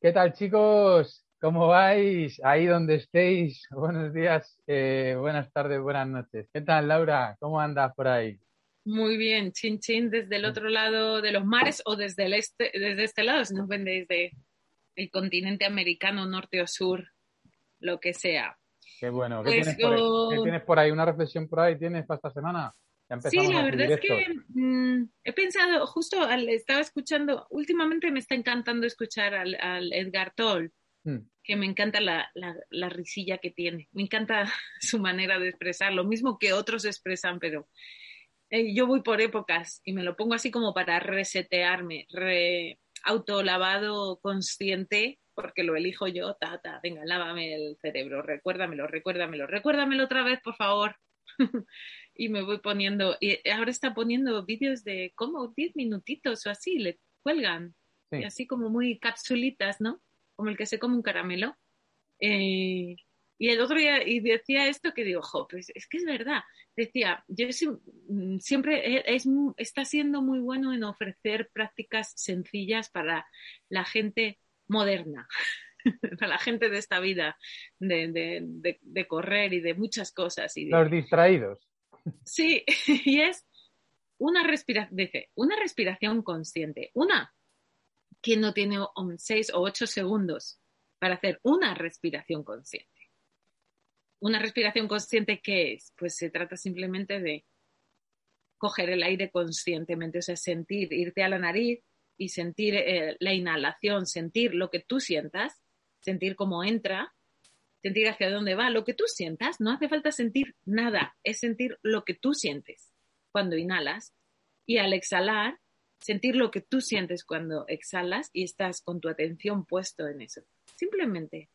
¿Qué tal chicos? ¿Cómo vais? Ahí donde estéis. Buenos días, eh, buenas tardes, buenas noches. ¿Qué tal, Laura? ¿Cómo andas por ahí? Muy bien, chin chin desde el otro lado de los mares o desde el este, desde este lado, si nos ven desde el continente americano, norte o sur, lo que sea. Qué bueno. ¿Qué, pues tienes, por ahí? ¿Una reflexión por ahí tienes para esta semana? Sí, la verdad es que mm, he pensado, justo al, estaba escuchando, últimamente me está encantando escuchar al, al Edgar Toll Mm. que me encanta la, la, risilla que tiene, me encanta su manera de expresar, lo mismo que otros expresan, pero eh, yo voy por épocas y me lo pongo así como para resetearme, re, autolavado consciente, porque lo elijo yo, ta, ta, venga, lávame el cerebro, recuérdamelo, recuérdamelo, recuérdamelo otra vez, por favor. y me voy poniendo, y ahora está poniendo vídeos de como 10 minutitos o así, le cuelgan, así como muy capsulitas, ¿no? como el que se come un caramelo. Eh, y el otro día y decía esto que digo, jo, pues es que es verdad. Decía, yo mm, siempre es, está siendo muy bueno en ofrecer prácticas sencillas para la gente moderna, para la gente de esta vida, de, correr y de muchas cosas. Y Los distraídos. Sí, y es una respiración, dice, una respiración consciente. Una, ¿quién no tiene seis o ocho segundos para hacer una respiración consciente? Una respiración consciente, ¿qué es? Pues se trata simplemente de coger el aire conscientemente, o sea, sentir, irte a la nariz y sentir eh, la inhalación, sentir lo que tú sientas, sentir cómo entra, sentir hacia dónde va, lo que tú sientas, no hace falta sentir nada, es sentir lo que tú sientes cuando inhalas y al exhalar sentir lo que tú sientes cuando exhalas y estás con tu atención puesto en eso. Simplemente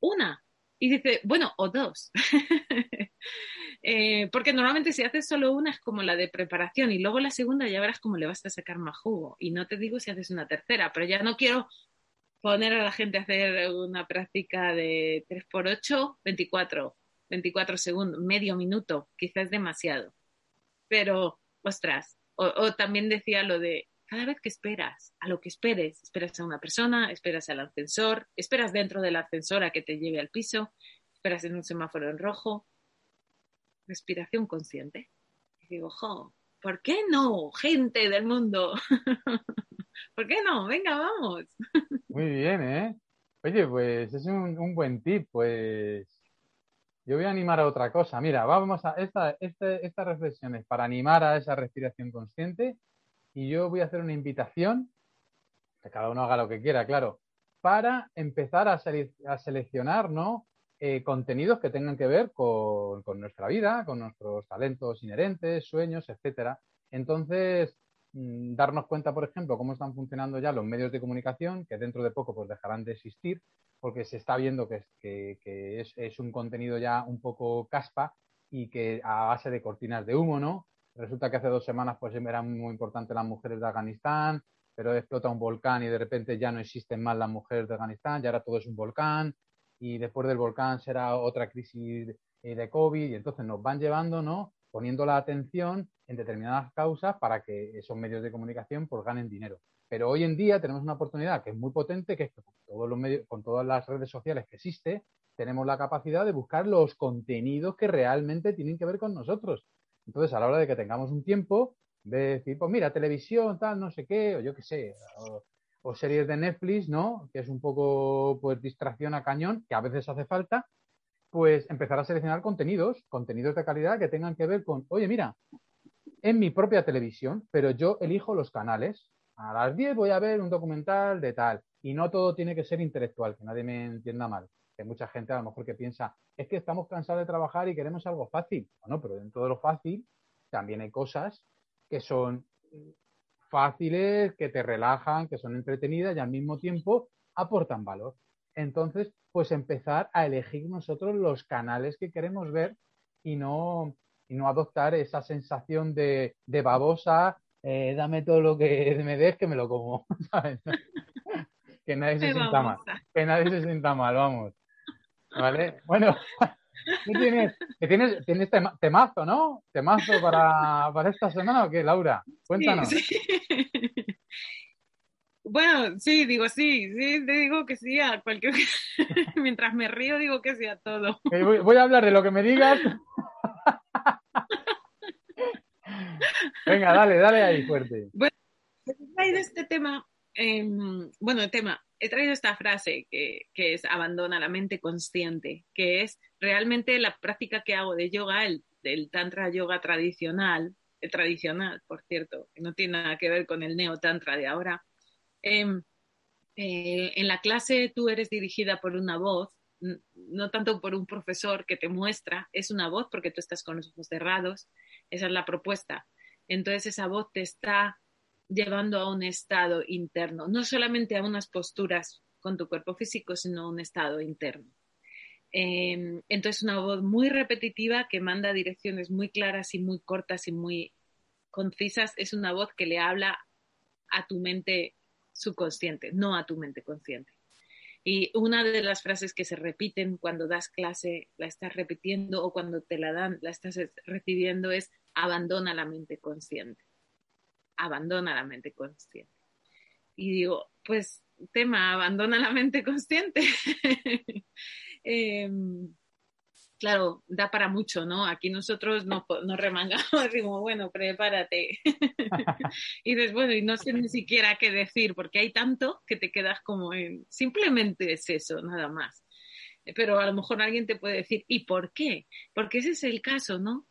una. Y dice, bueno, o dos. Eh, porque normalmente si haces solo una es como la de preparación y luego la segunda ya verás cómo le vas a sacar más jugo. Y no te digo si haces una tercera, pero ya no quiero poner a la gente a hacer una práctica de 3x8, 24, 24 segundos, medio minuto, quizás demasiado. Pero, ostras, o, también decía lo de cada vez que esperas, a lo que esperes, esperas a una persona, esperas al ascensor, esperas dentro del ascensor a que te lleve al piso, esperas en un semáforo en rojo. Respiración consciente. Y digo, jo, ¿por qué no, gente del mundo? ¿Por qué no? Venga, vamos. Muy bien, ¿eh? Oye, pues es un, buen tip, pues yo voy a animar a otra cosa. Mira, vamos a esta, este, estas reflexiones para animar a esa respiración consciente y yo voy a hacer una invitación, que cada uno haga lo que quiera, claro, para empezar a, seleccionar ¿no? Eh, contenidos que tengan que ver con, con, nuestra vida, con nuestros talentos inherentes, sueños, etcétera. Entonces, darnos cuenta, por ejemplo, cómo están funcionando ya los medios de comunicación, que dentro de poco pues dejarán de existir, porque se está viendo que, es, un contenido ya un poco caspa y que a base de cortinas de humo, ¿no? Resulta que hace dos semanas pues eran muy importantes las mujeres de Afganistán, pero explota un volcán y de repente ya no existen más las mujeres de Afganistán, ya ahora todo es un volcán y después del volcán será otra crisis de COVID y entonces nos van llevando, ¿no? Poniendo la atención en determinadas causas para que esos medios de comunicación pues ganen dinero. Pero hoy en día tenemos una oportunidad que es muy potente, que es que con, todos los medios, con todas las redes sociales que existe, tenemos la capacidad de buscar los contenidos que realmente tienen que ver con nosotros. Entonces, a la hora de que tengamos un tiempo, de decir, pues mira, televisión, tal, no sé qué, o yo qué sé, o, o, series de Netflix, ¿no? Que es un poco, pues, distracción a cañón, que a veces hace falta, pues empezar a seleccionar contenidos, contenidos de calidad que tengan que ver con, oye, mira, en mi propia televisión, pero yo elijo los canales, a las 10 voy a ver un documental de tal. Y no todo tiene que ser intelectual, que nadie me entienda mal. Que mucha gente a lo mejor que piensa, es que estamos cansados de trabajar y queremos algo fácil. Bueno, pero dentro de lo fácil también hay cosas que son fáciles, que te relajan, que son entretenidas y al mismo tiempo aportan valor. Entonces, pues empezar a elegir nosotros los canales que queremos ver y no, y no adoptar esa sensación de, de babosa eh, dame todo lo que me des que me lo como, que nadie se sienta mal, que nadie se sienta mal, vamos. ¿Vale? Bueno, tienes? tienes, tienes temazo, ¿no? ¿Temazo para, para esta semana o qué, Laura? Cuéntanos. Bueno, sí, digo sí, sí, te digo que sí a cualquier... Mientras me río digo que sí a todo. voy, a hablar de lo que me digas. Venga, dale, dale ahí fuerte. Bueno, he traído este tema, em, bueno, el tema, he traído esta frase que, que, es abandona la mente consciente, que es realmente la práctica que hago de yoga, el, del tantra yoga tradicional, el tradicional, por cierto, que no tiene nada que ver con el neo tantra de ahora. Em, eh, en la clase tú eres dirigida por una voz, no tanto por un profesor que te muestra, es una voz porque tú estás con los ojos cerrados, esa es la propuesta. Entonces esa voz te está llevando a un estado interno, no solamente a unas posturas con tu cuerpo físico, sino a un estado interno. Eh, entonces, una voz muy repetitiva que manda direcciones muy claras y muy cortas y muy concisas. Es una voz que le habla a tu mente subconsciente, no a tu mente consciente. Y una de las frases que se repiten cuando das clase, la estás repitiendo o cuando te la dan, la estás recibiendo es abandona la mente consciente. Abandona la mente consciente. Y digo, pues tema, abandona la mente consciente. Em, claro, da para mucho, ¿no? Aquí nosotros nos, remangamos, decimos, bueno, prepárate. y dices, bueno, y no sé ni siquiera qué decir, porque hay tanto que te quedas como en, simplemente es eso, nada más. Pero a lo mejor alguien te puede decir, ¿y por qué? Porque ese es el caso, ¿no?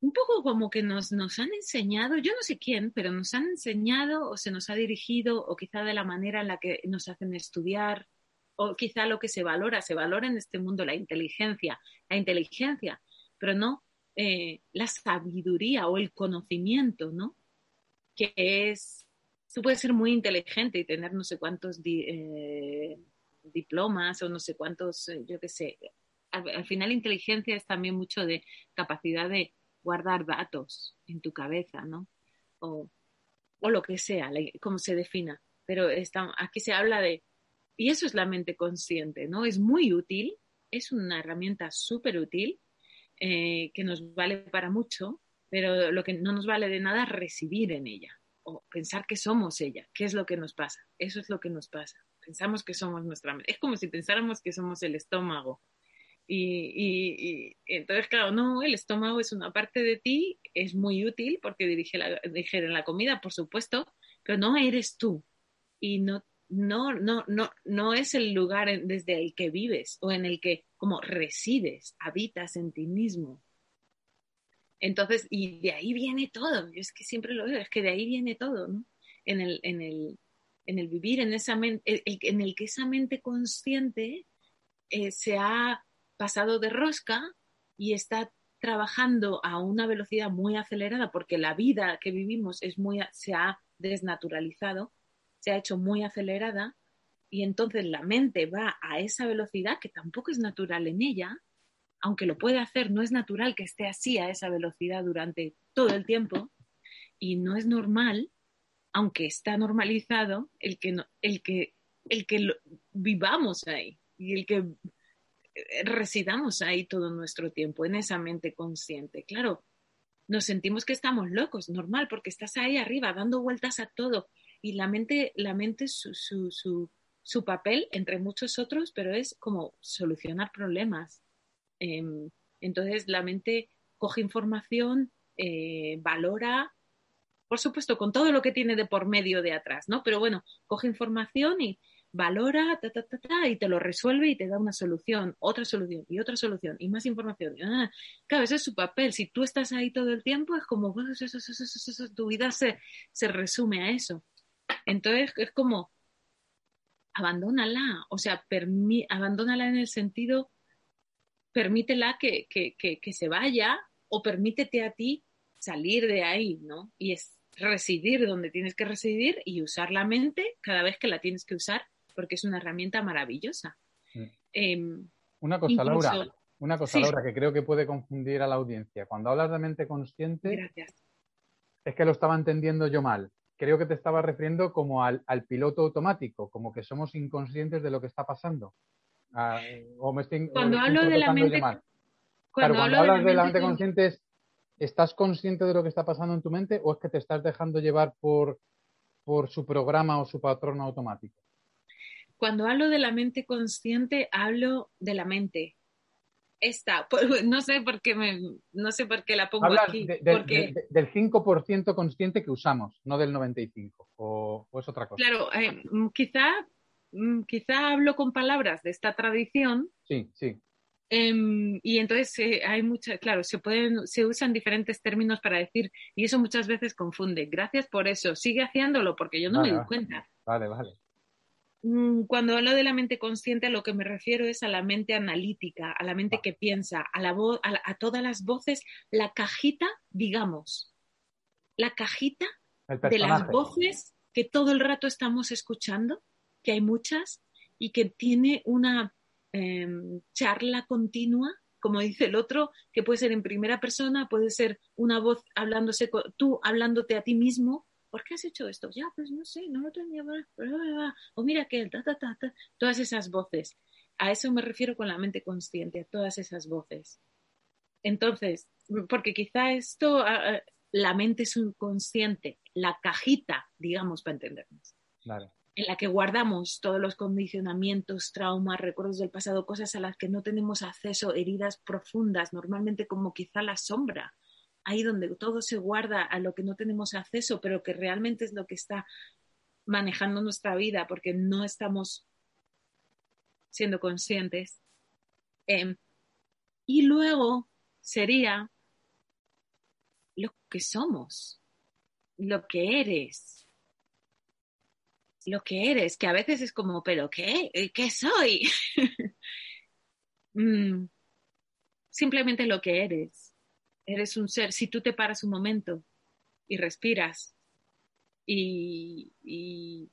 Un poco como que nos, nos han enseñado, yo no sé quién, pero nos han enseñado o se nos ha dirigido, o quizá de la manera en la que nos hacen estudiar, o quizá lo que se valora, se valora en este mundo la inteligencia, la inteligencia, pero no eh, la sabiduría o el conocimiento, ¿no? Que es, tú puedes ser muy inteligente y tener no sé cuántos eh, diplomas o no sé cuántos, eh, yo qué sé. Al, final inteligencia es también mucho de capacidad de guardar datos en tu cabeza, ¿no? O, o lo que sea, como se defina. Pero aquí se habla de y eso es la mente consciente, ¿no? Es muy útil, es una herramienta súper útil eh, que nos vale para mucho, pero lo que no nos vale de nada es residir en ella o pensar que somos ella. ¿Qué es lo que nos pasa? Eso es lo que nos pasa. Pensamos que somos nuestra mente. Es como si pensáramos que somos el estómago. Y, entonces, claro, no, el estómago es una parte de ti, es muy útil porque dirige la, la comida, por supuesto, pero no eres tú. Y no no, no, no, no es el lugar desde el que vives o en el que como resides, habitas en ti mismo. Entonces, y de ahí viene todo, yo es que siempre lo veo, es que de ahí viene todo, ¿no? En el, en el, en el vivir en esa mente, en el que esa mente consciente eh, se ha pasado de rosca y está trabajando a una velocidad muy acelerada porque la vida que vivimos es muy, se ha desnaturalizado se ha hecho muy acelerada y entonces la mente va a esa velocidad que tampoco es natural en ella, aunque lo puede hacer, no es natural que esté así a esa velocidad durante todo el tiempo y no es normal, aunque está normalizado, el que, el que, el que vivamos ahí y el que eh, residamos ahí todo nuestro tiempo, en esa mente consciente. Claro, nos sentimos que estamos locos, normal, porque estás ahí arriba dando vueltas a todo, y la mente, la mente su, su, su, papel, entre muchos otros, pero es como solucionar problemas. Em, entonces la mente coge información, eh, valora, por supuesto, con todo lo que tiene de por medio de atrás, ¿no? Pero bueno, coge información y valora, ta, ta, ta, ta, y te lo resuelve y te da una solución, otra solución y otra solución y más información. Ah, claro, ese es su papel. Si tú estás ahí todo el tiempo, es como, tu vida se, se resume a eso. Entonces es como, abandónala, o sea, abandónala en el sentido, permítela que, que, se vaya o permítete a ti salir de ahí, ¿no? Y es residir donde tienes que residir y usar la mente cada vez que la tienes que usar, porque es una herramienta maravillosa. Em, una cosa, Laura, una cosa, Laura, que creo que puede confundir a la audiencia. Cuando hablas de mente consciente, es que lo estaba entendiendo yo mal creo que te estaba refiriendo como al, piloto automático, como que somos inconscientes de lo que está pasando. Ah, cuando hablo de la mente... Cuando, hablas de la mente consciente, ¿estás consciente de lo que está pasando en tu mente o es que te estás dejando llevar por por su programa o su patrón automático? Cuando hablo de la mente consciente, hablo de la mente. Esta, no sé por qué me, no sé por qué la pongo aquí. porque... del 5% consciente que usamos, no del 95%, o, es otra cosa. Claro, eh, mm, quizá, mm, quizá hablo con palabras de esta tradición. Sí, sí. Em, y entonces eh, hay muchas, claro, se pueden, se usan diferentes términos para decir, y eso muchas veces confunde. Gracias por eso, sigue haciéndolo porque yo no me doy cuenta. Vale, vale. Mm, cuando hablo de la mente consciente, a lo que me refiero es a la mente analítica, a la mente que piensa, a, la voz, a, todas las voces, la cajita, digamos, la cajita de las voces que todo el rato estamos escuchando, que hay muchas, y que tiene una Em, charla continua, como dice el otro, que puede ser en primera persona, puede ser una voz hablándose, tú hablándote a ti mismo. ¿Por qué has hecho esto? Ya, pues no sé, no lo tenía. O mira que, ta, ta, ta, todas esas voces. A eso me refiero con la mente consciente, a todas esas voces. Entonces, porque quizá esto, la mente subconsciente, la cajita, digamos, para entendernos. Claro en la que guardamos todos los condicionamientos, traumas, recuerdos del pasado, cosas a las que no tenemos acceso, heridas profundas, normalmente como quizá la sombra, ahí donde todo se guarda a lo que no tenemos acceso, pero que realmente es lo que está manejando nuestra vida porque no estamos siendo conscientes. Em, y luego sería lo que somos, lo que eres lo que eres, que a veces es como, pero ¿qué? ¿Qué soy? Mm, simplemente lo que eres. Eres un ser. Si tú te paras un momento y respiras y,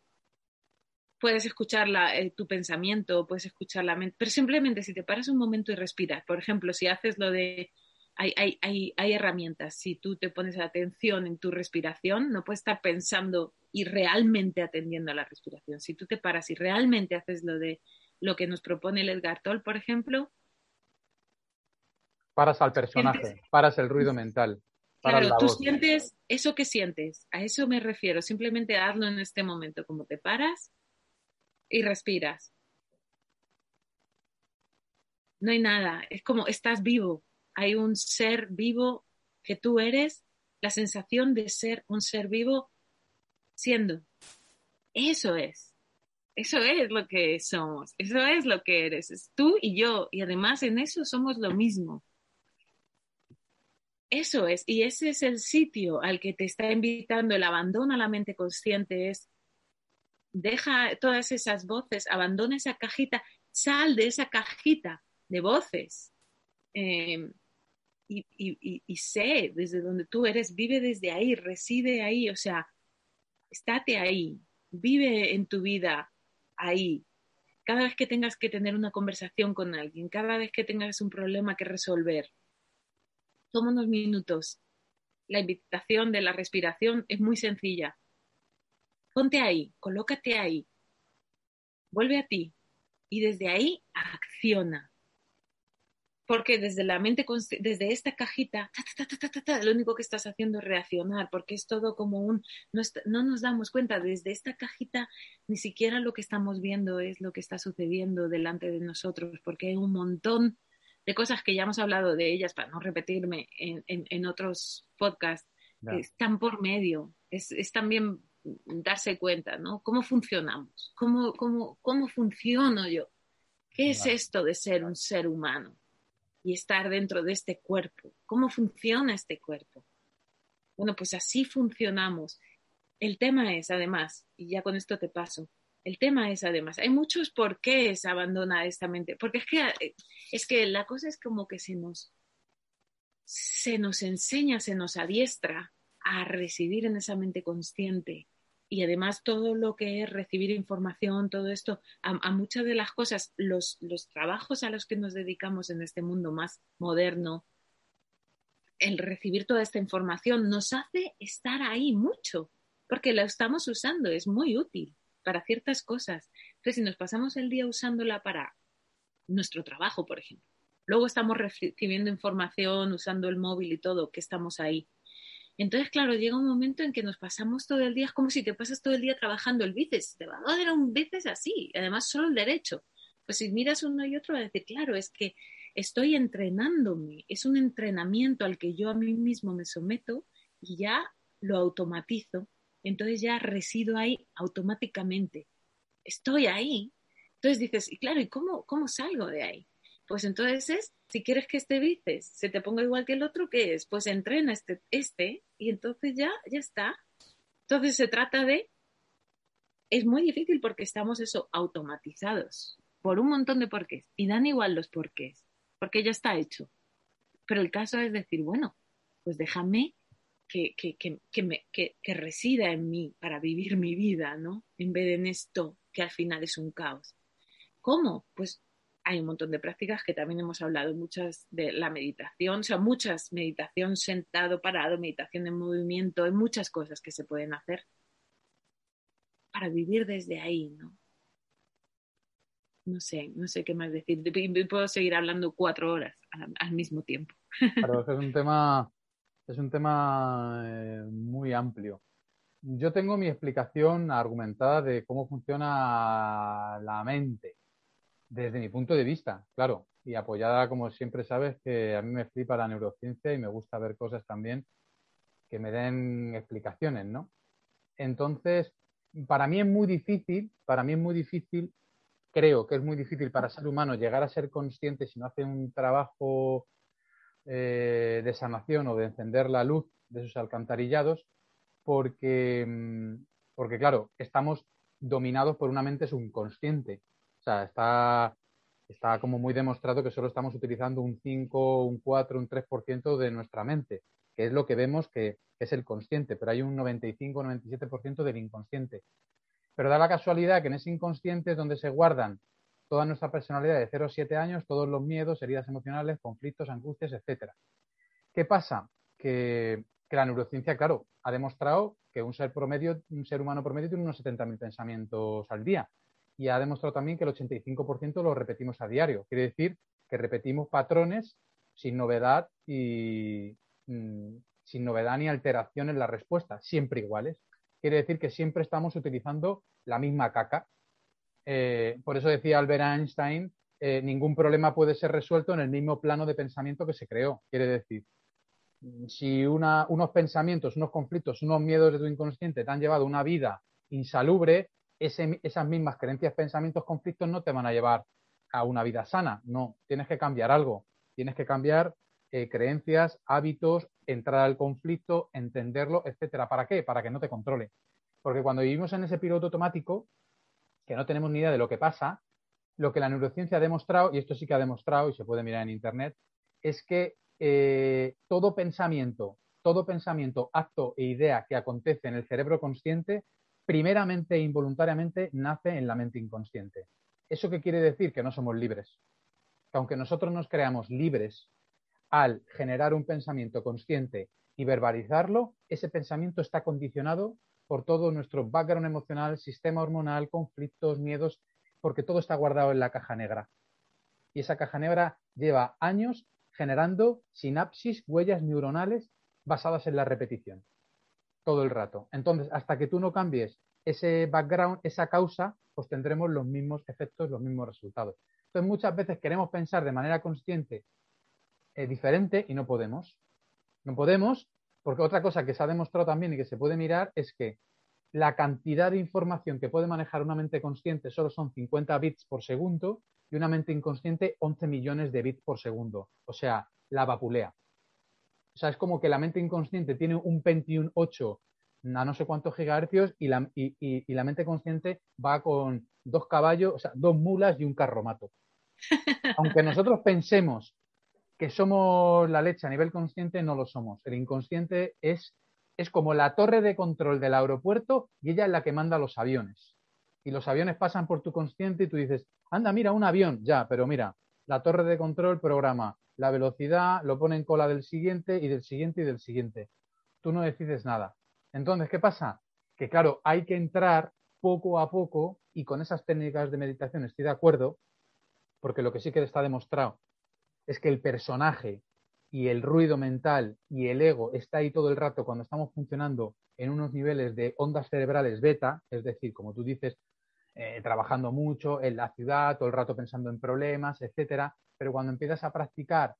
puedes escuchar eh, tu pensamiento, puedes escuchar la mente, pero simplemente si te paras un momento y respiras, por ejemplo, si haces lo de hay, hay, hay, hay, herramientas. Si tú te pones atención en tu respiración, no puedes estar pensando y realmente atendiendo a la respiración. Si tú te paras y realmente haces lo de lo que nos propone el Edgar Toll, por ejemplo. Paras al personaje, paras el ruido mental. Claro, tú sientes eso que sientes, a eso me refiero. Simplemente hazlo en este momento, como te paras y respiras. No hay nada, es como estás vivo, hay un ser vivo que tú eres, la sensación de ser un ser vivo siendo. Eso es. Eso es lo que somos. Eso es lo que eres. Es tú y yo. Y además en eso somos lo mismo. Eso es. Y ese es el sitio al que te está invitando el abandono a la mente consciente. Es deja todas esas voces, abandona esa cajita, sal de esa cajita de voces. Eh, y, y, sé desde donde tú eres, vive desde ahí, reside ahí, o sea, estate ahí, vive en tu vida ahí. Cada vez que tengas que tener una conversación con alguien, cada vez que tengas un problema que resolver, toma unos minutos. La invitación de la respiración es muy sencilla. Ponte ahí, colócate ahí, vuelve a ti y desde ahí acciona porque desde la mente, desde esta cajita, lo único que estás haciendo es reaccionar, porque es todo como un, no, no, nos damos cuenta, desde esta cajita ni siquiera lo que estamos viendo es lo que está sucediendo delante de nosotros, porque hay un montón de cosas que ya hemos hablado de ellas, para no repetirme en, en, otros podcasts, que están por medio, es, es, también darse cuenta, ¿no? ¿Cómo funcionamos? ¿Cómo, cómo, cómo funciono yo? ¿Qué es esto de ser un ser humano? y estar dentro de este cuerpo. ¿Cómo funciona este cuerpo? Bueno, pues así funcionamos. El tema es, además, y ya con esto te paso, el tema es, además, hay muchos por qué se abandona esta mente, porque es que, es que la cosa es como que se nos, se nos enseña, se nos adiestra a recibir en esa mente consciente. Y además todo lo que es recibir información, todo esto, a, muchas de las cosas, los, los trabajos a los que nos dedicamos en este mundo más moderno, el recibir toda esta información nos hace estar ahí mucho, porque la estamos usando, es muy útil para ciertas cosas. Entonces, si nos pasamos el día usándola para nuestro trabajo, por ejemplo, luego estamos recibiendo información, usando el móvil y todo, que estamos ahí. Entonces, claro, llega un momento en que nos pasamos todo el día, es como si te pasas todo el día trabajando el bíceps, te va a dar un bíceps así, además solo el derecho. Pues si miras uno y otro, vas a decir, claro, es que estoy entrenándome, es un entrenamiento al que yo a mí mismo me someto y ya lo automatizo, entonces ya resido ahí automáticamente. Estoy ahí. Entonces dices, y claro, ¿y cómo, cómo salgo de ahí? Pues entonces es, si quieres que este bíceps se te ponga igual que el otro, ¿qué es? Pues entrena este, este y entonces ya, ya está. Entonces se trata de, es muy difícil porque estamos eso automatizados por un montón de porqués y dan igual los porqués, porque ya está hecho. Pero el caso es decir, bueno, pues déjame que, que, que, me, que, resida en mí para vivir mi vida, ¿no? En vez de en esto que al final es un caos. ¿Cómo? Pues hay un montón de prácticas que también hemos hablado, muchas de la meditación, o sea, muchas, meditación sentado, parado, meditación en movimiento, hay muchas cosas que se pueden hacer para vivir desde ahí, ¿no? no sé, no sé qué más decir. Puedo seguir hablando cuatro horas al, mismo tiempo. Claro, es un tema, es un tema eh, muy amplio. Yo tengo mi explicación argumentada de cómo funciona la mente desde mi punto de vista, claro, y apoyada, como siempre sabes, que a mí me flipa la neurociencia y me gusta ver cosas también que me den explicaciones, ¿no? Entonces, para mí es muy difícil, para mí es muy difícil creo que es muy difícil para ser humano llegar a ser consciente si no hace un trabajo eh, de sanación o de encender la luz de sus alcantarillados, porque, mm, porque claro, estamos dominados por una mente subconsciente. O sea, está, está como muy demostrado que solo estamos utilizando un 5, un 4, un 3% de nuestra mente, que es lo que vemos que, que es el consciente, pero hay un 95-97% del inconsciente. Pero da la casualidad que en ese inconsciente es donde se guardan toda nuestra personalidad de 0 a 7 años, todos los miedos, heridas emocionales, conflictos, angustias, etc. ¿Qué pasa? Que, la neurociencia, claro, ha demostrado que un ser promedio, un ser humano promedio tiene unos 70.000 pensamientos al día. Y ha demostrado también que el 85% lo repetimos a diario. Quiere decir que repetimos patrones sin novedad y mm, sin novedad ni alteración en la respuesta, siempre iguales quiere decir que siempre estamos utilizando la misma caca. Eh, por eso decía Albert Einstein, eh, ningún problema puede ser resuelto en el mismo plano de pensamiento que se creó. Quiere decir, si unos pensamientos, unos conflictos, unos miedos de tu inconsciente te han llevado una vida insalubre, esas mismas creencias, pensamientos, conflictos no te van a llevar a una vida sana. No, tienes que cambiar algo. Tienes que cambiar eh, creencias, hábitos, entrar al conflicto, entenderlo, etcétera. ¿Para qué? Para que no te controle. Porque cuando vivimos en ese piloto automático, que no tenemos ni idea de lo que pasa, lo que la neurociencia ha demostrado, y esto sí que ha demostrado, y se puede mirar en Internet, es que eh, todo pensamiento, todo pensamiento, acto e idea que acontece en el cerebro consciente, primeramente e involuntariamente nace en la mente inconsciente. ¿Eso qué quiere decir? Que no somos libres. Que aunque nosotros nos creamos libres al generar un pensamiento consciente y verbalizarlo, ese pensamiento está condicionado por todo nuestro background emocional, sistema hormonal, conflictos, miedos, porque todo está guardado en la caja negra. Y esa caja negra lleva años generando sinapsis, huellas neuronales basadas en la repetición. Todo el rato. Entonces, hasta que tú no cambies ese background, esa causa, pues tendremos los mismos efectos, los mismos resultados. Entonces, muchas veces queremos pensar de manera consciente eh, diferente y no podemos. No podemos porque otra cosa que se ha demostrado también y que se puede mirar es que la cantidad de información que puede manejar una mente consciente solo son 50 bits por segundo y una mente inconsciente 11 millones de bits por segundo. O sea, la vapulea. O sea, es como que la mente inconsciente tiene un Pentium 8 a no sé cuántos gigahercios y la, y la mente consciente va con dos caballos, o sea, dos mulas y un carromato. Aunque nosotros pensemos que somos la leche a nivel consciente, no lo somos. El inconsciente es, es como la torre de control del aeropuerto y ella es la que manda los aviones. Y los aviones pasan por tu consciente y tú dices, anda, mira, un avión, ya, pero mira, la torre de control programa la velocidad, lo pone en cola del siguiente y del siguiente y del siguiente. Tú no decides nada. Entonces, ¿qué pasa? Que claro, hay que entrar poco a poco y con esas técnicas de meditación estoy de acuerdo, porque lo que sí que está demostrado es que el personaje y el ruido mental y el ego está ahí todo el rato cuando estamos funcionando en unos niveles de ondas cerebrales beta, es decir, como tú dices, eh, trabajando mucho en la ciudad, todo el rato pensando en problemas, etcétera, pero cuando empiezas a practicar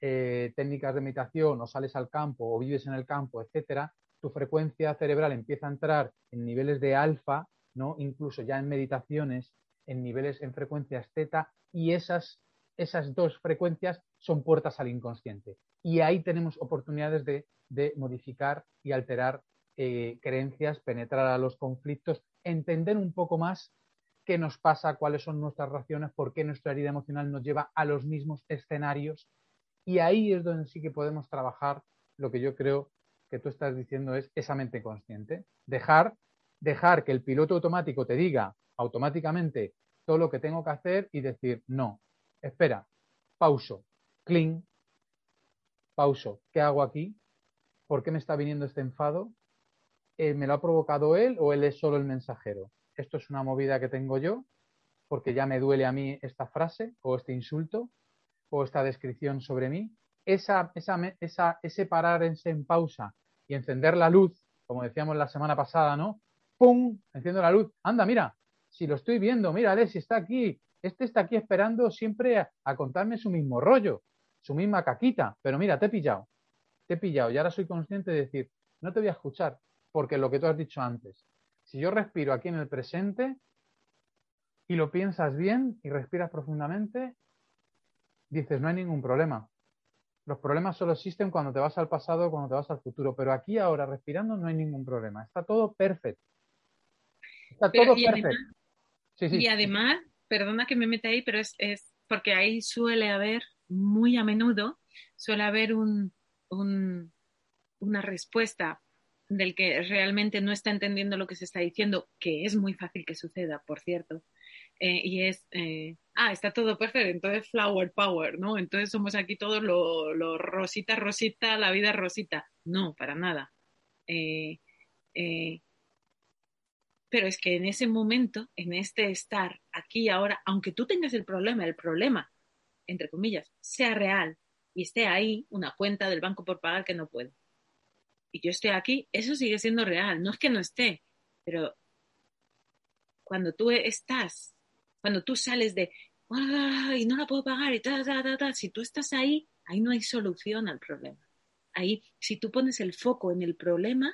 eh, técnicas de meditación o sales al campo o vives en el campo, etcétera, tu frecuencia cerebral empieza a entrar en niveles de alfa, ¿no? Incluso ya en meditaciones, en niveles en frecuencias teta, y esas esas dos frecuencias son puertas al inconsciente. Y ahí tenemos oportunidades de, modificar y alterar eh, creencias, penetrar a los conflictos, entender un poco más qué nos pasa, cuáles son nuestras reacciones, por qué nuestra herida emocional nos lleva a los mismos escenarios. Y ahí es donde sí que podemos trabajar lo que yo creo que tú estás diciendo es esa mente consciente. Dejar, dejar que el piloto automático te diga automáticamente todo lo que tengo que hacer y decir, no, espera, pauso, clean, pauso, ¿qué hago aquí? ¿Por qué me está viniendo este enfado? Eh, ¿Me lo ha provocado él o él es solo el mensajero? Esto es una movida que tengo yo porque ya me duele a mí esta frase o este insulto o esta descripción sobre mí. Esa, esa, esa, ese pararse en pausa y encender la luz, como decíamos la semana pasada, ¿no? ¡Pum! Enciendo la luz. Anda, mira, si lo estoy viendo, mira, si está aquí, este está aquí esperando siempre a, contarme su mismo rollo, su misma caquita, pero mira, te he pillado, te he pillado y ahora soy consciente de decir, no te voy a escuchar, porque lo que tú has dicho antes, si yo respiro aquí en el presente y lo piensas bien y respiras profundamente, dices, no hay ningún problema. Los problemas solo existen cuando te vas al pasado o cuando te vas al futuro, pero aquí ahora respirando no hay ningún problema. Está todo perfecto. Está todo perfecto. Y además, perdona que me meta ahí, pero es, es, porque ahí suele haber, muy a menudo, suele haber un, un, una respuesta del que realmente no está entendiendo lo que se está diciendo, que es muy fácil que suceda, por cierto, eh, y es, eh, ah, está todo perfecto, entonces flower power, ¿no? Entonces somos aquí todos lo, lo rosita, rosita, la vida rosita. No, para nada. Eh, pero es que en ese momento, en este estar aquí y ahora, aunque tú tengas el problema, el problema, entre comillas, sea real y esté ahí una cuenta del banco por pagar que no puedo. Y yo estoy aquí, eso sigue siendo real. No es que no esté, pero cuando tú estás, cuando tú sales de, ay, no la puedo pagar y ta, ta, ta, ta, si tú estás ahí, ahí no hay solución al problema. Ahí, si tú pones el foco en el problema,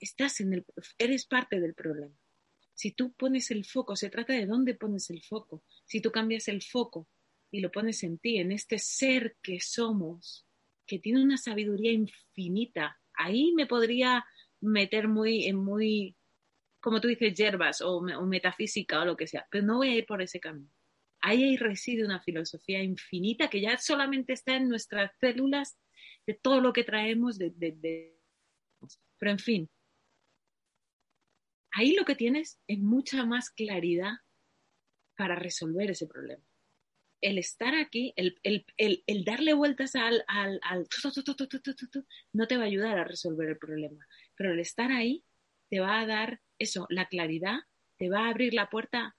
estás en el, eres parte del problema. Si tú pones el foco, se trata de dónde pones el foco. Si tú cambias el foco y lo pones en ti, en este ser que somos, que tiene una sabiduría infinita, ahí me podría meter muy en muy, como tú dices, hierbas o, metafísica o lo que sea, pero no voy a ir por ese camino. Ahí reside una filosofía infinita que ya solamente está en nuestras células de todo lo que traemos de, de, de... pero en fin, ahí lo que tienes es mucha más claridad para resolver ese problema. El estar aquí, el, darle vueltas al, al, no te va a ayudar a resolver el problema, pero el estar ahí te va a dar eso, la claridad, te va a abrir la puerta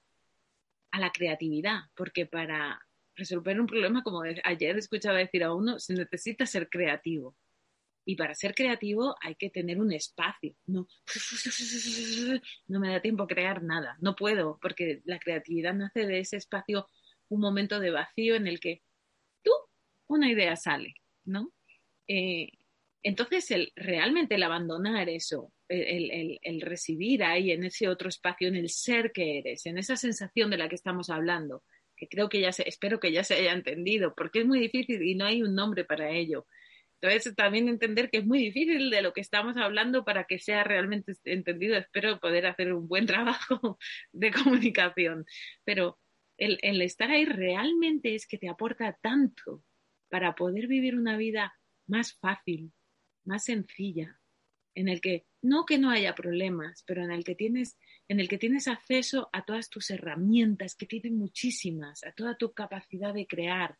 a la creatividad, porque para resolver un problema, como ayer escuchaba decir a uno, se necesita ser creativo. Y para ser creativo hay que tener un espacio. No, no me da tiempo a crear nada. No puedo, porque la creatividad nace de ese espacio, un momento de vacío en el que tú, una idea sale, ¿no? Eh, entonces, el, realmente el abandonar eso, el, el, el, recibir ahí en ese otro espacio, en el ser que eres, en esa sensación de la que estamos hablando, que creo que ya se, espero que ya se haya entendido, porque es muy difícil y no hay un nombre para ello. Entonces, también entender que es muy difícil de lo que estamos hablando para que sea realmente entendido. Espero poder hacer un buen trabajo de comunicación. Pero el, estar ahí realmente es que te aporta tanto para poder vivir una vida más fácil, más sencilla, en el que no que no haya problemas, pero en el que tienes en el que tienes acceso a todas tus herramientas, que tienen muchísimas, a toda tu capacidad de crear,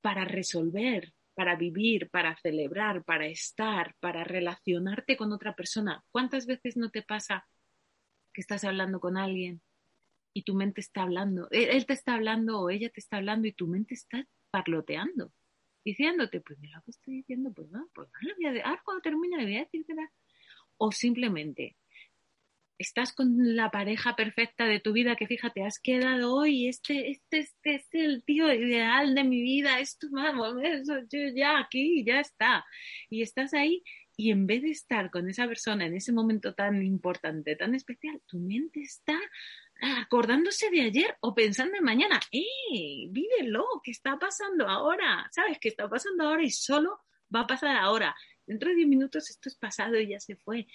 para resolver, para vivir, para celebrar, para estar, para relacionarte con otra persona. ¿Cuántas veces no te pasa que estás hablando con alguien y tu mente está hablando? Él te está hablando o ella te está hablando y tu mente está parloteando. diciéndote, pues mira lo que estoy diciendo, pues no, pues no le voy a decir, ahora cuando termine le voy a decir que O simplemente estás con la pareja perfecta de tu vida que fíjate, has quedado hoy, este, este, este, es el tío ideal de mi vida, esto yo ya aquí, ya está. Y estás ahí y en vez de estar con esa persona en ese momento tan importante, tan especial, tu mente está acordándose de ayer o pensando en mañana. ¡Eh! Vívelo, ¿qué está pasando ahora? ¿Sabes qué está pasando ahora y solo va a pasar ahora? Dentro de 10 minutos esto es pasado y ya se fue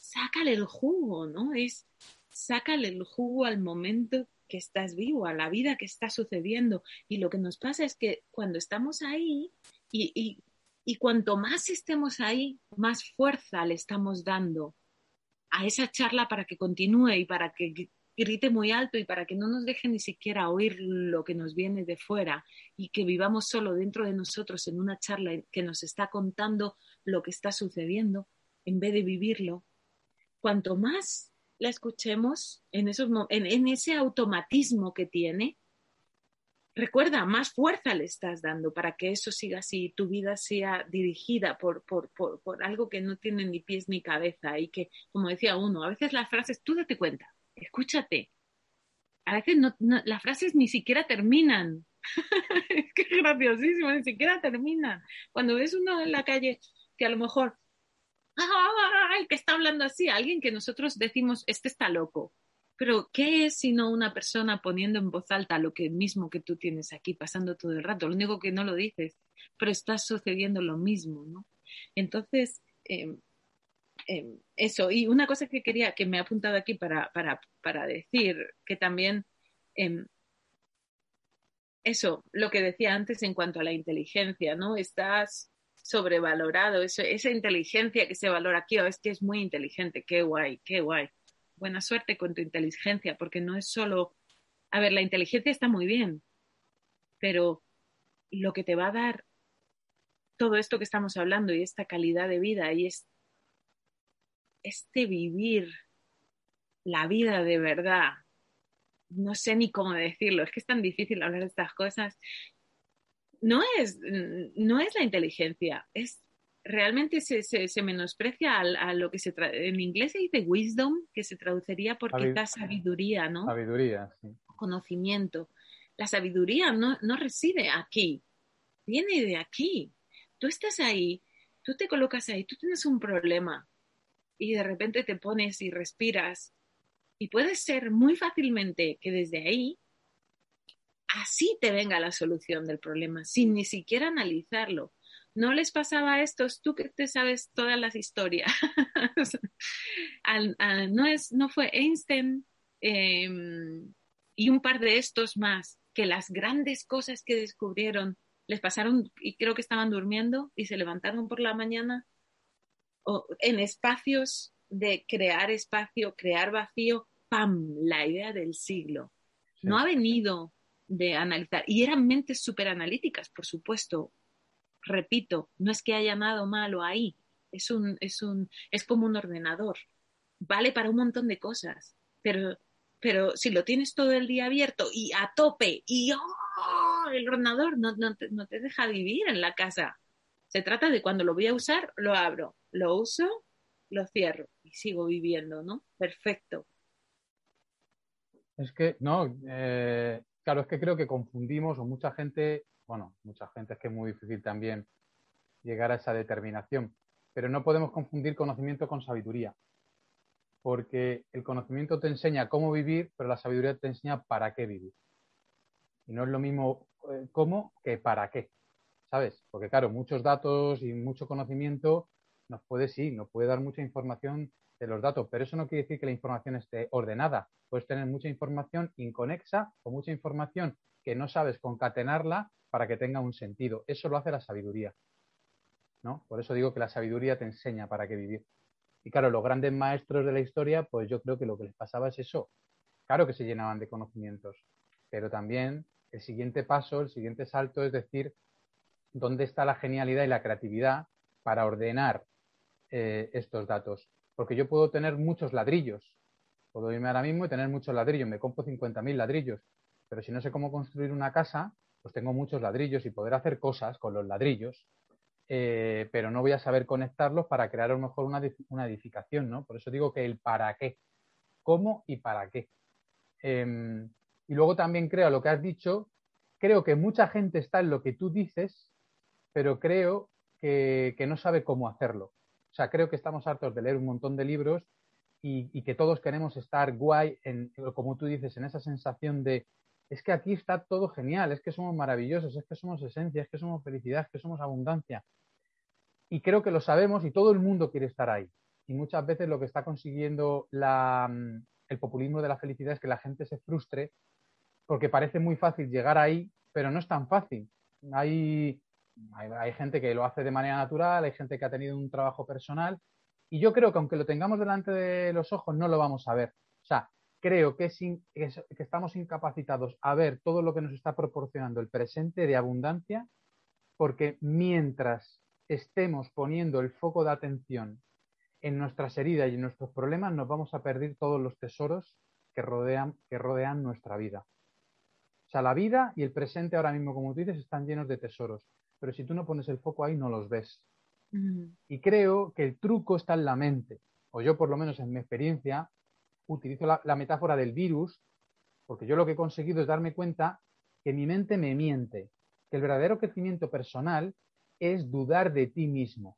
sácale el jugo, ¿no? Es sácale el jugo al momento que estás vivo, a la vida que está sucediendo. Y lo que nos pasa es que cuando estamos ahí y, y, y cuanto más estemos ahí, más fuerza le estamos dando a esa charla para que continúe y para que grite muy alto y para que no nos deje ni siquiera oír lo que nos viene de fuera y que vivamos solo dentro de nosotros en una charla que nos está contando lo que está sucediendo en vez de vivirlo, cuanto más la escuchemos en, ese automatismo que tiene, recuerda, más fuerza le estás dando para que eso siga así, tu vida sea dirigida por, algo que no tiene ni pies ni cabeza y que, como decía uno, a veces las frases, tú date cuenta, escúchate. A veces las frases ni siquiera terminan. es que es graciosísimo, ni siquiera terminan. Cuando ves uno en la calle que a lo mejor ¡ay! que está hablando así, alguien que nosotros decimos, este está loco. Pero, ¿qué es sino una persona poniendo en voz alta lo que mismo que tú tienes aquí pasando todo el rato? Lo único que no lo dices, pero está sucediendo lo mismo, ¿no? Entonces, em, em, eso. Y una cosa que quería, que me he apuntado aquí para, para, para decir, que también, em, eso, lo que decía antes en cuanto a la inteligencia, ¿no? Estás sobrevalorado, eso, esa inteligencia que se valora aquí, oh, es que es muy inteligente, qué guay, qué guay. Buena suerte con tu inteligencia, porque no es solo, a ver, la inteligencia está muy bien, pero lo que te va a dar todo esto que estamos hablando y esta calidad de vida y es este vivir la vida de verdad, no sé ni cómo decirlo, es que es tan difícil hablar de estas cosas no es, no es la inteligencia, es realmente se, se, menosprecia a, lo que se en inglés se dice wisdom, que se traduciría por quizás sabiduría, ¿no? Sabiduría, sí. Conocimiento. La sabiduría no, no reside aquí, viene de aquí. Tú estás ahí, tú te colocas ahí, tú tienes un problema y de repente te pones y respiras y puede ser muy fácilmente que desde ahí así te venga la solución del problema, sin ni siquiera analizarlo. ¿No les pasaba a estos? Tú que te sabes todas las historias. no, es, no fue Einstein em, y un par de estos más que las grandes cosas que descubrieron les pasaron y creo que estaban durmiendo y se levantaron por la mañana o en espacios de crear espacio, crear vacío, ¡pam! La idea del siglo. No ha venido de analizar. Y eran mentes súper analíticas, por supuesto. Repito, no es que haya nada malo ahí, es, un, es, un, es como un ordenador. Vale para un montón de cosas, pero, pero si lo tienes todo el día abierto y a tope y ¡oh! el ordenador no, no, te, no te deja vivir en la casa. Se trata de cuando lo voy a usar, lo abro, lo uso, lo cierro y sigo viviendo, ¿no? Perfecto. Es que, no, eh, Claro, es que creo que confundimos, o mucha gente, bueno, mucha gente es que es muy difícil también llegar a esa determinación, pero no podemos confundir conocimiento con sabiduría, porque el conocimiento te enseña cómo vivir, pero la sabiduría te enseña para qué vivir. Y no es lo mismo eh, cómo que para qué, ¿sabes? Porque claro, muchos datos y mucho conocimiento nos puede, sí, nos puede dar mucha información de los datos, pero eso no quiere decir que la información esté ordenada. Puedes tener mucha información inconexa o mucha información que no sabes concatenarla para que tenga un sentido. Eso lo hace la sabiduría. ¿no? Por eso digo que la sabiduría te enseña para qué vivir. Y claro, los grandes maestros de la historia, pues yo creo que lo que les pasaba es eso. Claro que se llenaban de conocimientos, pero también el siguiente paso, el siguiente salto es decir, ¿dónde está la genialidad y la creatividad para ordenar eh, estos datos? Porque yo puedo tener muchos ladrillos. Puedo irme ahora mismo y tener muchos ladrillos, me compro 50.000 ladrillos, pero si no sé cómo construir una casa, pues tengo muchos ladrillos y poder hacer cosas con los ladrillos, eh, pero no voy a saber conectarlos para crear a lo mejor una, una, edificación, ¿no? Por eso digo que el para qué, cómo y para qué. Em, y luego también creo lo que has dicho, creo que mucha gente está en lo que tú dices, pero creo que, no sabe cómo hacerlo. O sea, creo que estamos hartos de leer un montón de libros y, y, que todos queremos estar guay, en, como tú dices, en esa sensación de es que aquí está todo genial, es que somos maravillosos, es que somos esencia, es que somos felicidad, es que somos abundancia. Y creo que lo sabemos y todo el mundo quiere estar ahí. Y muchas veces lo que está consiguiendo el populismo de la felicidad es que la gente se frustre porque parece muy fácil llegar ahí, pero no es tan fácil. Hay, hay, gente que lo hace de manera natural, hay gente que ha tenido un trabajo personal y yo creo que aunque lo tengamos delante de los ojos no lo vamos a ver. O sea, creo que, que, estamos incapacitados a ver todo lo que nos está proporcionando el presente de abundancia, porque mientras estemos poniendo el foco de atención en nuestras heridas y en nuestros problemas, nos vamos a perder todos los tesoros que rodean, que rodean nuestra vida. O sea, la vida y el presente ahora mismo, como tú dices, están llenos de tesoros, pero si tú no pones el foco ahí, no los ves. Y creo que el truco está en la mente, o yo por lo menos en mi experiencia, utilizo la, metáfora del virus, porque yo lo que he conseguido es darme cuenta que mi mente me miente, que el verdadero crecimiento personal es dudar de ti mismo.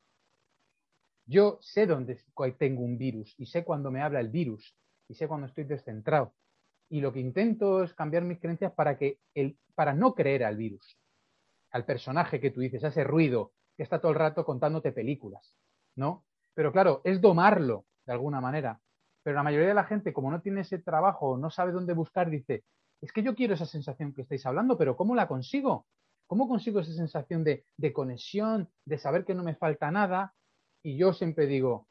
Yo sé dónde tengo un virus y sé cuando me habla el virus y sé cuando estoy descentrado. Y lo que intento es cambiar mis creencias para, que el, para no creer al virus, al personaje que tú dices, a ese ruido que está todo el rato contándote películas, ¿no? Pero claro, es domarlo de alguna manera. Pero la mayoría de la gente, como no tiene ese trabajo, no sabe dónde buscar, dice, es que yo quiero esa sensación que estáis hablando, pero ¿cómo la consigo? ¿Cómo consigo esa sensación de, conexión, de saber que no me falta nada? Y yo siempre digo,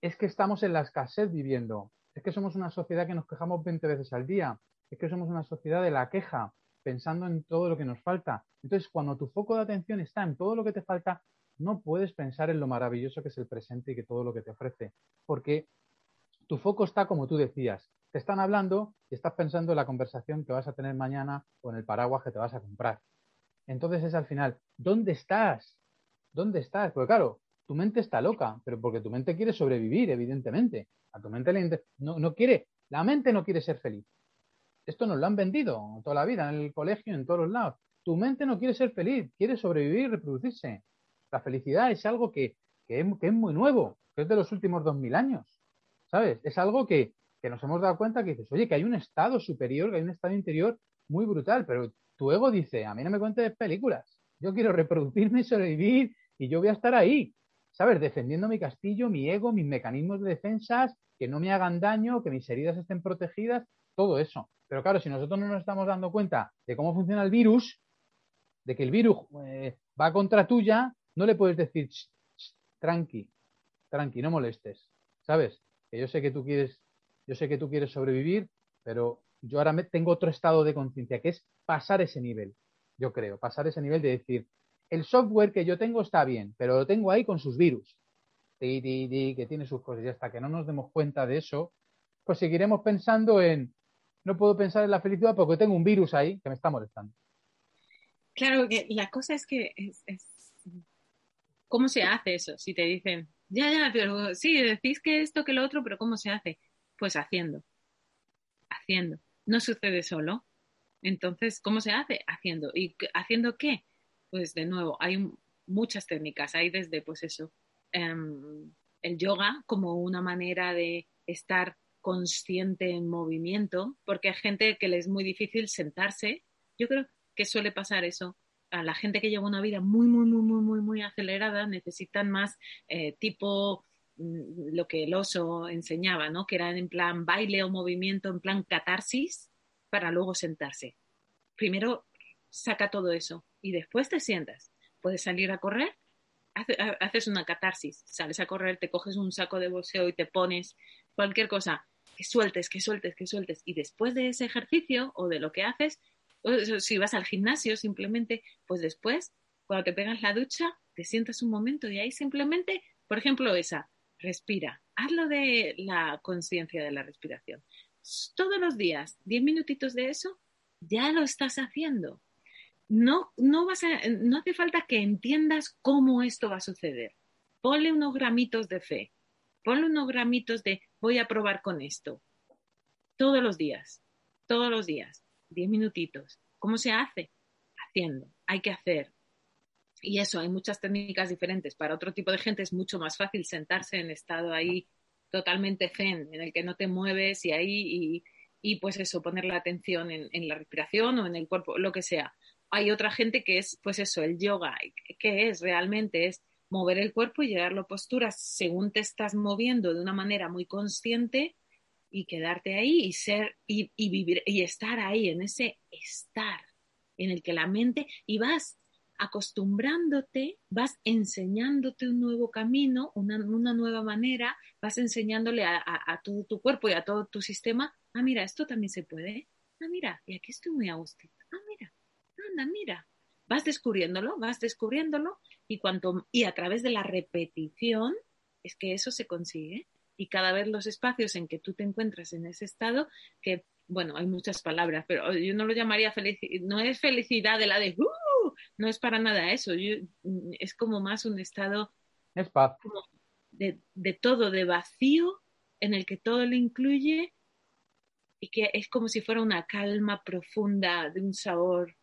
es que estamos en la escasez viviendo, es que somos una sociedad que nos quejamos 20 veces al día, es que somos una sociedad de la queja, pensando en todo lo que nos falta. Entonces, cuando tu foco de atención está en todo lo que te falta, no puedes pensar en lo maravilloso que es el presente y que todo lo que te ofrece, porque tu foco está como tú decías. Te están hablando y estás pensando en la conversación que vas a tener mañana o en el paraguas que te vas a comprar. Entonces es al final, ¿dónde estás? ¿Dónde estás? Porque claro, tu mente está loca, pero porque tu mente quiere sobrevivir, evidentemente. A tu mente le no, no quiere, la mente no quiere ser feliz. Esto nos lo han vendido toda la vida, en el colegio, en todos los lados. Tu mente no quiere ser feliz, quiere sobrevivir y reproducirse. La felicidad es algo que, que, es, que muy nuevo, que es de los últimos dos mil años. ¿sabes? Es algo que, nos hemos dado cuenta que dices, oye, que hay un estado superior, que hay un estado interior muy brutal, pero tu ego dice, a mí no me cuentes películas, yo quiero reproducirme y sobrevivir y yo voy a estar ahí, ¿sabes? Defendiendo mi castillo, mi ego, mis mecanismos de defensas, que no me hagan daño, que mis heridas estén protegidas, todo eso. Pero claro, si nosotros no nos estamos dando cuenta de cómo funciona el virus, de que el virus eh, va contra tuya, no le puedes decir, tranqui, tranqui, no molestes, ¿sabes? que yo sé que tú quieres, yo sé que tú quieres sobrevivir, pero yo ahora tengo otro estado de conciencia, que es pasar ese nivel, yo creo, pasar ese nivel de decir, el software que yo tengo está bien, pero lo tengo ahí con sus virus, que tiene sus cosas, y hasta que no nos demos cuenta de eso, pues seguiremos pensando en, no puedo pensar en la felicidad porque tengo un virus ahí que me está molestando. Claro, la cosa es que es, ¿cómo se hace eso? Si te dicen, ya, ya, pero sí, decís que esto, que lo otro, pero ¿cómo se hace? Pues haciendo, haciendo. No sucede solo. Entonces, ¿cómo se hace? Haciendo. ¿Y haciendo qué? Pues de nuevo, hay muchas técnicas. Hay desde, pues eso, em, el yoga como una manera de estar consciente en movimiento, porque hay gente que le es muy difícil sentarse. Yo creo que suele pasar eso a la gente que lleva una vida muy, muy, muy, muy, muy, muy acelerada necesitan más eh, tipo mm, lo que el oso enseñaba, ¿no? Que era en plan baile o movimiento, en plan catarsis, para luego sentarse. Primero saca todo eso y después te sientas. Puedes salir a correr, haces una catarsis, sales a correr, te coges un saco de boxeo y te pones cualquier cosa, que sueltes, que sueltes, que sueltes. Y después de ese ejercicio o de lo que haces, si vas al gimnasio simplemente, pues después, cuando te pegas la ducha, te sientas un momento y ahí simplemente, por ejemplo, esa, respira, hazlo de la conciencia de la respiración. Todos los días, diez minutitos de eso, ya lo estás haciendo. no, no, vas no hace falta que entiendas cómo esto va a suceder. Ponle unos gramitos de fe, ponle unos gramitos de voy a probar con esto. Todos los días, todos los días, diez minutitos. ¿Cómo se hace? Haciendo, hay que hacer. Y eso, hay muchas técnicas diferentes. Para otro tipo de gente es mucho más fácil sentarse en estado ahí totalmente zen, en el que no te mueves y ahí, y, pues eso, poner la atención en, en, la respiración o en el cuerpo, lo que sea. Hay otra gente que es, pues eso, el yoga, que es realmente, es mover el cuerpo y llevarlo a posturas según te estás moviendo de una manera muy consciente y quedarte ahí y ser y, vivir y estar ahí en ese estar en el que la mente y vas acostumbrándote, vas enseñándote un nuevo camino, una, una nueva manera, vas enseñándole a, a, todo tu cuerpo y a todo tu sistema, ah, mira, esto también se puede, ah, mira, y aquí estoy muy a gusto, ah, mira, anda, mira, vas descubriéndolo, vas descubriéndolo y, cuanto, y a través de la repetición es que eso se consigue y cada vez los espacios en que tú te encuentras en ese estado, que, bueno, hay muchas palabras, pero yo no lo llamaría felicidad, no es felicidad de la de, uh, no es para nada eso, es como más un estado es paz. de, de todo, de vacío, en el que todo lo incluye y que es como si fuera una calma profunda de un sabor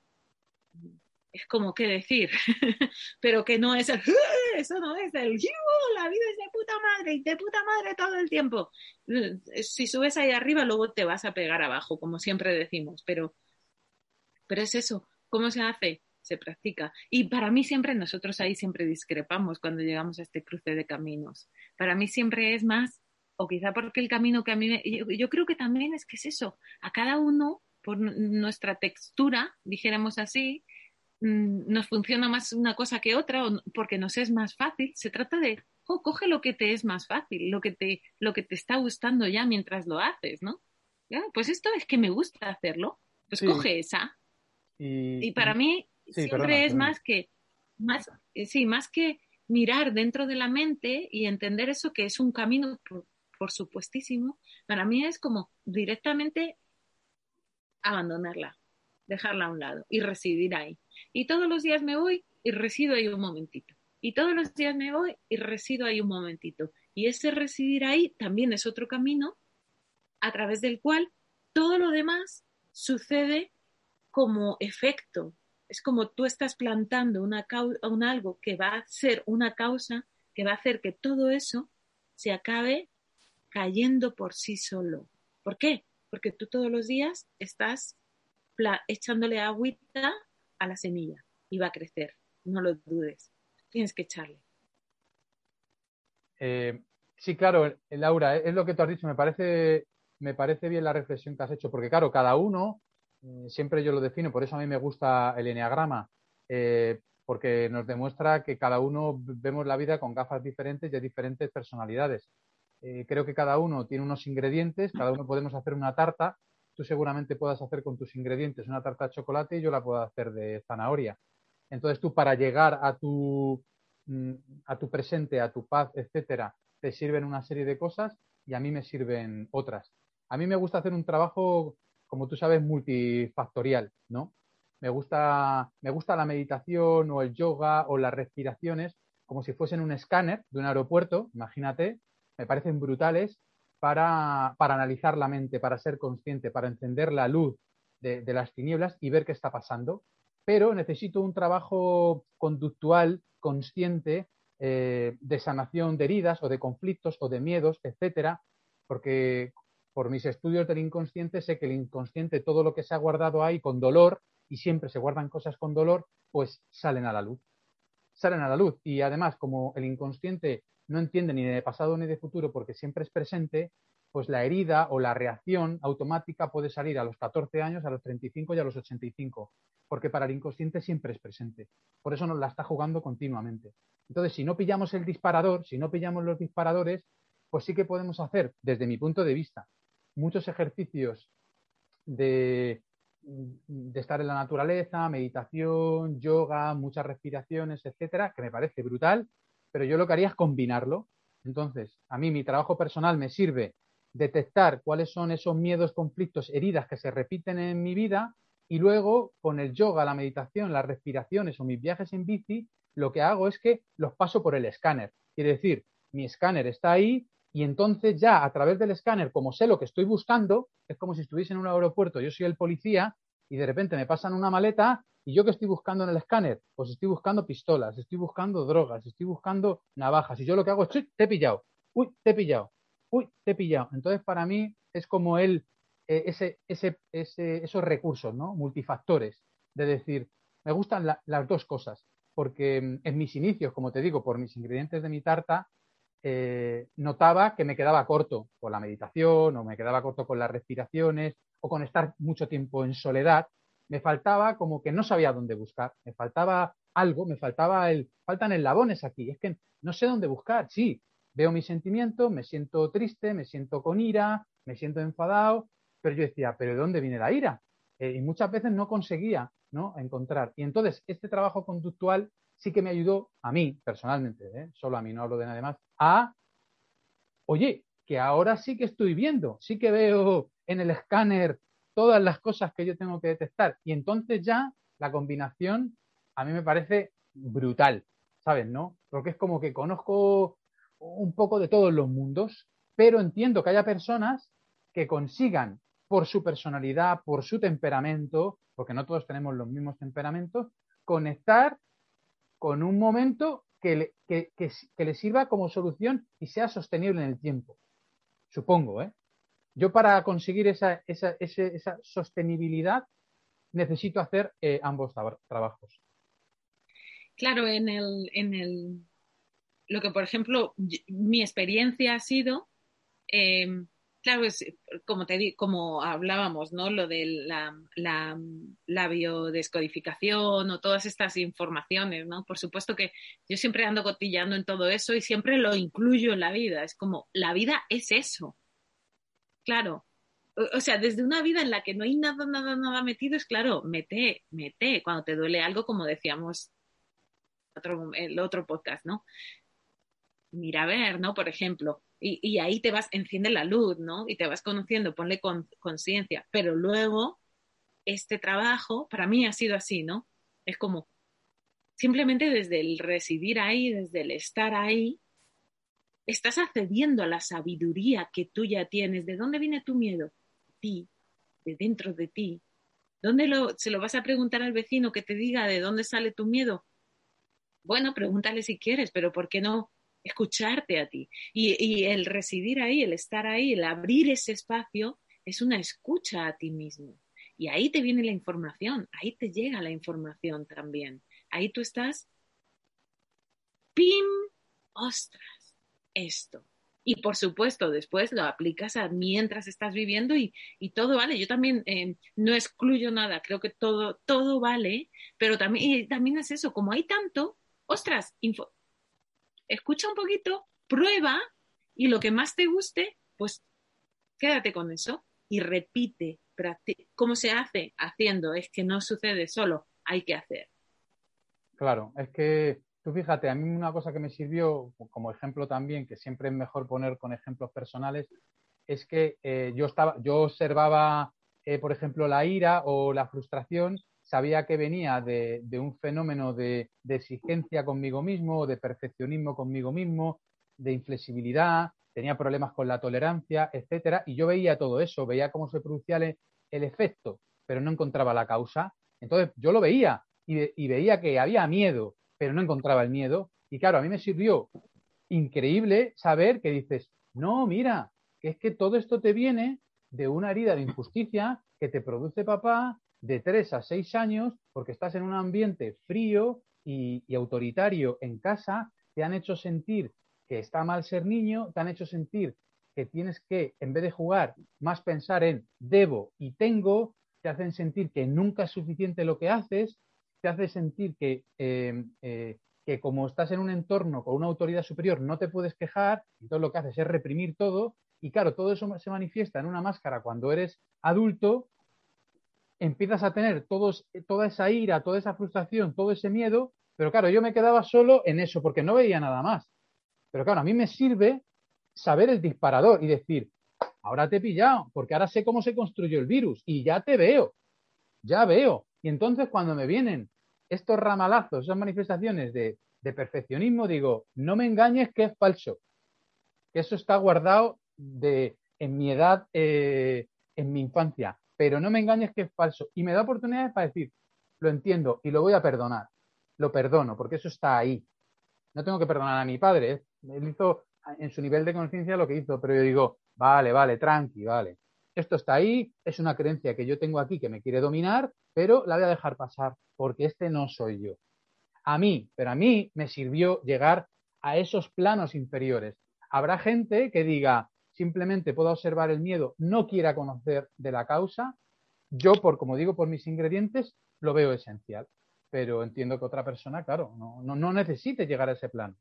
es como que decir, pero que no es el, eso no es el, la vida es de puta madre y de puta madre todo el tiempo. Si subes ahí arriba, luego te vas a pegar abajo, como siempre decimos, pero, pero es eso, ¿cómo se hace? Se practica. Y para mí siempre, nosotros ahí siempre discrepamos cuando llegamos a este cruce de caminos. Para mí siempre es más, o quizá porque el camino que a mí, yo, yo creo que también es que es eso, a cada uno, por nuestra textura, dijéramos así, nos funciona más una cosa que otra o porque nos es más fácil. Se trata de, coge lo que te es más fácil, lo que te, lo que te está gustando ya mientras lo haces, ¿no? pues esto es que me gusta hacerlo, pues coge esa. Y, para mí siempre es más que, más, eh, sí, más que mirar dentro de la mente y entender eso que es un camino, por, por supuestísimo, para mí es como directamente abandonarla, dejarla a un lado y residir ahí. Y todos los días me voy y resido ahí un momentito. Y todos los días me voy y resido ahí un momentito. Y ese residir ahí también es otro camino a través del cual todo lo demás sucede como efecto. Es como tú estás plantando una un algo que va a ser una causa que va a hacer que todo eso se acabe cayendo por sí solo. ¿Por qué? Porque tú todos los días estás echándole agüita a la semilla y va a crecer. No lo dudes. Tienes que echarle. Eh, sí, claro, Laura, es lo que tú has dicho. Me parece, me parece bien la reflexión que has hecho, porque claro, cada uno, eh, siempre yo lo defino, por eso a mí me gusta el enneagrama, eh, porque nos demuestra que cada uno vemos la vida con gafas diferentes y de diferentes personalidades. creo que cada uno tiene unos ingredientes, cada uno podemos hacer una tarta tú seguramente puedas hacer con tus ingredientes una tarta de chocolate y yo la puedo hacer de zanahoria. Entonces tú para llegar a tu, mm, a tu presente, a tu paz, etcétera, te sirven una serie de cosas y a mí me sirven otras. A mí me gusta hacer un trabajo, como tú sabes, multifactorial, ¿no? Me gusta, me gusta la meditación o el yoga o las respiraciones como si fuesen un escáner de un aeropuerto, imagínate, me parecen brutales para, analizar la mente, para ser consciente, para encender la luz de, las tinieblas y ver qué está pasando. Pero necesito un trabajo conductual, consciente, eh, de sanación de heridas o de conflictos o de miedos, etcétera, porque por mis estudios del inconsciente sé que el inconsciente, todo lo que se ha guardado ahí con dolor, y siempre se guardan cosas con dolor, pues salen a la luz. Salen a la luz. Y además, como el inconsciente no entiende ni de pasado ni de futuro porque siempre es presente, pues la herida o la reacción automática puede salir a los 14 años, a los 35 y a los 85, porque para el inconsciente siempre es presente. Por eso nos la está jugando continuamente. Entonces, si no pillamos el disparador, si no pillamos los disparadores, pues sí que podemos hacer, desde mi punto de vista, muchos ejercicios de, de estar en la naturaleza, meditación, yoga, muchas respiraciones, etcétera, que me parece brutal pero yo lo que haría es combinarlo. Entonces, a mí mi trabajo personal me sirve detectar cuáles son esos miedos, conflictos, heridas que se repiten en mi vida y luego con el yoga, la meditación, las respiraciones o mis viajes en bici, lo que hago es que los paso por el escáner. Quiere decir, mi escáner está ahí y entonces ya a través del escáner, como sé lo que estoy buscando, es como si estuviese en un aeropuerto, yo soy el policía y de repente me pasan una maleta y yo que estoy buscando en el escáner, pues estoy buscando pistolas, estoy buscando drogas, estoy buscando navajas y yo lo que hago es, te he pillado, uy, te he pillado, uy, te he pillado. Entonces para mí es como el, eh, ese, ese, esos recursos, ¿no? Multifactores, de decir, me gustan las dos cosas, porque mm, en mis inicios, como te digo, por mis ingredientes de mi tarta, eh, notaba que me quedaba corto con la meditación o me quedaba corto con las respiraciones o con estar mucho tiempo en soledad. Me faltaba como que no sabía dónde buscar, me faltaba algo, me faltaba el, faltan eslabones aquí, es que no sé dónde buscar, sí, veo mis sentimientos, me siento triste, me siento con ira, me siento enfadado, pero yo decía, ¿pero de dónde viene la ira? Eh, y muchas veces no conseguía ¿no? encontrar. Y entonces este trabajo conductual sí que me ayudó a mí personalmente, ¿eh? solo a mí, no hablo de nadie más, a, oye, que ahora sí que estoy viendo, sí que veo en el escáner todas las cosas que yo tengo que detectar. Y entonces ya la combinación a mí me parece brutal, ¿sabes? ¿No? Porque es como que conozco un poco de todos los mundos, pero entiendo que haya personas que consigan por su personalidad, por su temperamento, porque no todos tenemos los mismos temperamentos, conectar con un momento que le, sirva como solución y sea sostenible en el tiempo. Supongo, ¿eh? Yo para conseguir esa, sostenibilidad necesito hacer eh, ambos trabajos. Claro, en el, en el, lo que por ejemplo mi experiencia ha sido eh, Claro, es, como te como hablábamos, ¿no? Lo de la, la, biodescodificación o todas estas informaciones, ¿no? Por supuesto que yo siempre ando cotillando en todo eso y siempre lo incluyo en la vida. Es como, la vida es eso. Claro. O, sea, desde una vida en la que no hay nada, nada, nada metido, es claro, mete, mete, cuando te duele algo, como decíamos otro, el otro podcast, ¿no? Mira a ver, ¿no? Por ejemplo, y, ahí te vas, enciende la luz, ¿no? Y te vas conociendo, ponle conciencia. Pero luego, este trabajo, para mí ha sido así, ¿no? Es como, simplemente desde el residir ahí, desde el estar ahí, estás accediendo a la sabiduría que tú ya tienes. ¿De dónde viene tu miedo? De ti, de dentro de ti. ¿Dónde lo, se lo vas a preguntar al vecino que te diga de dónde sale tu miedo? Bueno, pregúntale si quieres, pero ¿por qué no escucharte a ti. Y, el residir ahí, el estar ahí, el abrir ese espacio, es una escucha a ti mismo. Y ahí te viene la información, ahí te llega la información también. Ahí tú estás, ¡pim! ¡Ostras! Esto. Y por supuesto, después lo aplicas a mientras estás viviendo y, todo vale. Yo también eh, no excluyo nada, creo que todo, todo vale, pero también, también es eso, como hay tanto, ostras, escucha un poquito, prueba y lo que más te guste, pues quédate con eso y repite. ¿Cómo se hace? Haciendo. Es que no sucede solo, hay que hacer. Claro, es que tú fíjate, a mí una cosa que me sirvió como ejemplo también, que siempre es mejor poner con ejemplos personales, es que eh, yo, estaba, yo observaba, eh, por ejemplo, la ira o la frustración sabía que venía de, un fenómeno de, exigencia conmigo mismo, de perfeccionismo conmigo mismo, de inflexibilidad, tenía problemas con la tolerancia, etcétera, y yo veía todo eso, veía cómo se producía el, efecto, pero no encontraba la causa. Entonces yo lo veía y, veía que había miedo, pero no encontraba el miedo. Y claro, a mí me sirvió increíble saber que dices, no, mira, que es que todo esto te viene de una herida de injusticia que te produce papá, de 3 a 6 años porque estás en un ambiente frío y, autoritario en casa, te han hecho sentir que está mal ser niño, te han hecho sentir que tienes que, en vez de jugar, más pensar en debo y tengo, te hacen sentir que nunca es suficiente lo que haces, te hace sentir que, em, eh, que como estás en un entorno con una autoridad superior no te puedes quejar, entonces lo que haces es reprimir todo, y claro, todo eso se manifiesta en una máscara cuando eres adulto empiezas a tener todos, toda esa ira, toda esa frustración, todo ese miedo, pero claro, yo me quedaba solo en eso porque no veía nada más. Pero claro, a mí me sirve saber el disparador y decir, ahora te he pillado, porque ahora sé cómo se construyó el virus y ya te veo. ya veo. Y entonces cuando me vienen estos ramalazos, esas manifestaciones de, perfeccionismo, digo, no me engañes que es falso, que eso está guardado de, en mi edad, eh, en mi infancia, pero no me engañes que es falso. Y me da oportunidades para decir, lo entiendo y lo voy a perdonar, lo perdono, porque eso está ahí. No tengo que perdonar a mi padre, ¿eh? él hizo en su nivel de conciencia lo que hizo, pero yo digo, vale, vale, tranqui, vale. Esto está ahí, es una creencia que yo tengo aquí que me quiere dominar, pero la voy a dejar pasar porque este no soy yo. A mí, pero a mí me sirvió llegar a esos planos inferiores. Habrá gente que diga, simplemente puedo observar el miedo, no quiera conocer de la causa. Yo, por como digo, por mis ingredientes, lo veo esencial. Pero entiendo que otra persona, claro, no, no, no necesite llegar a ese plano.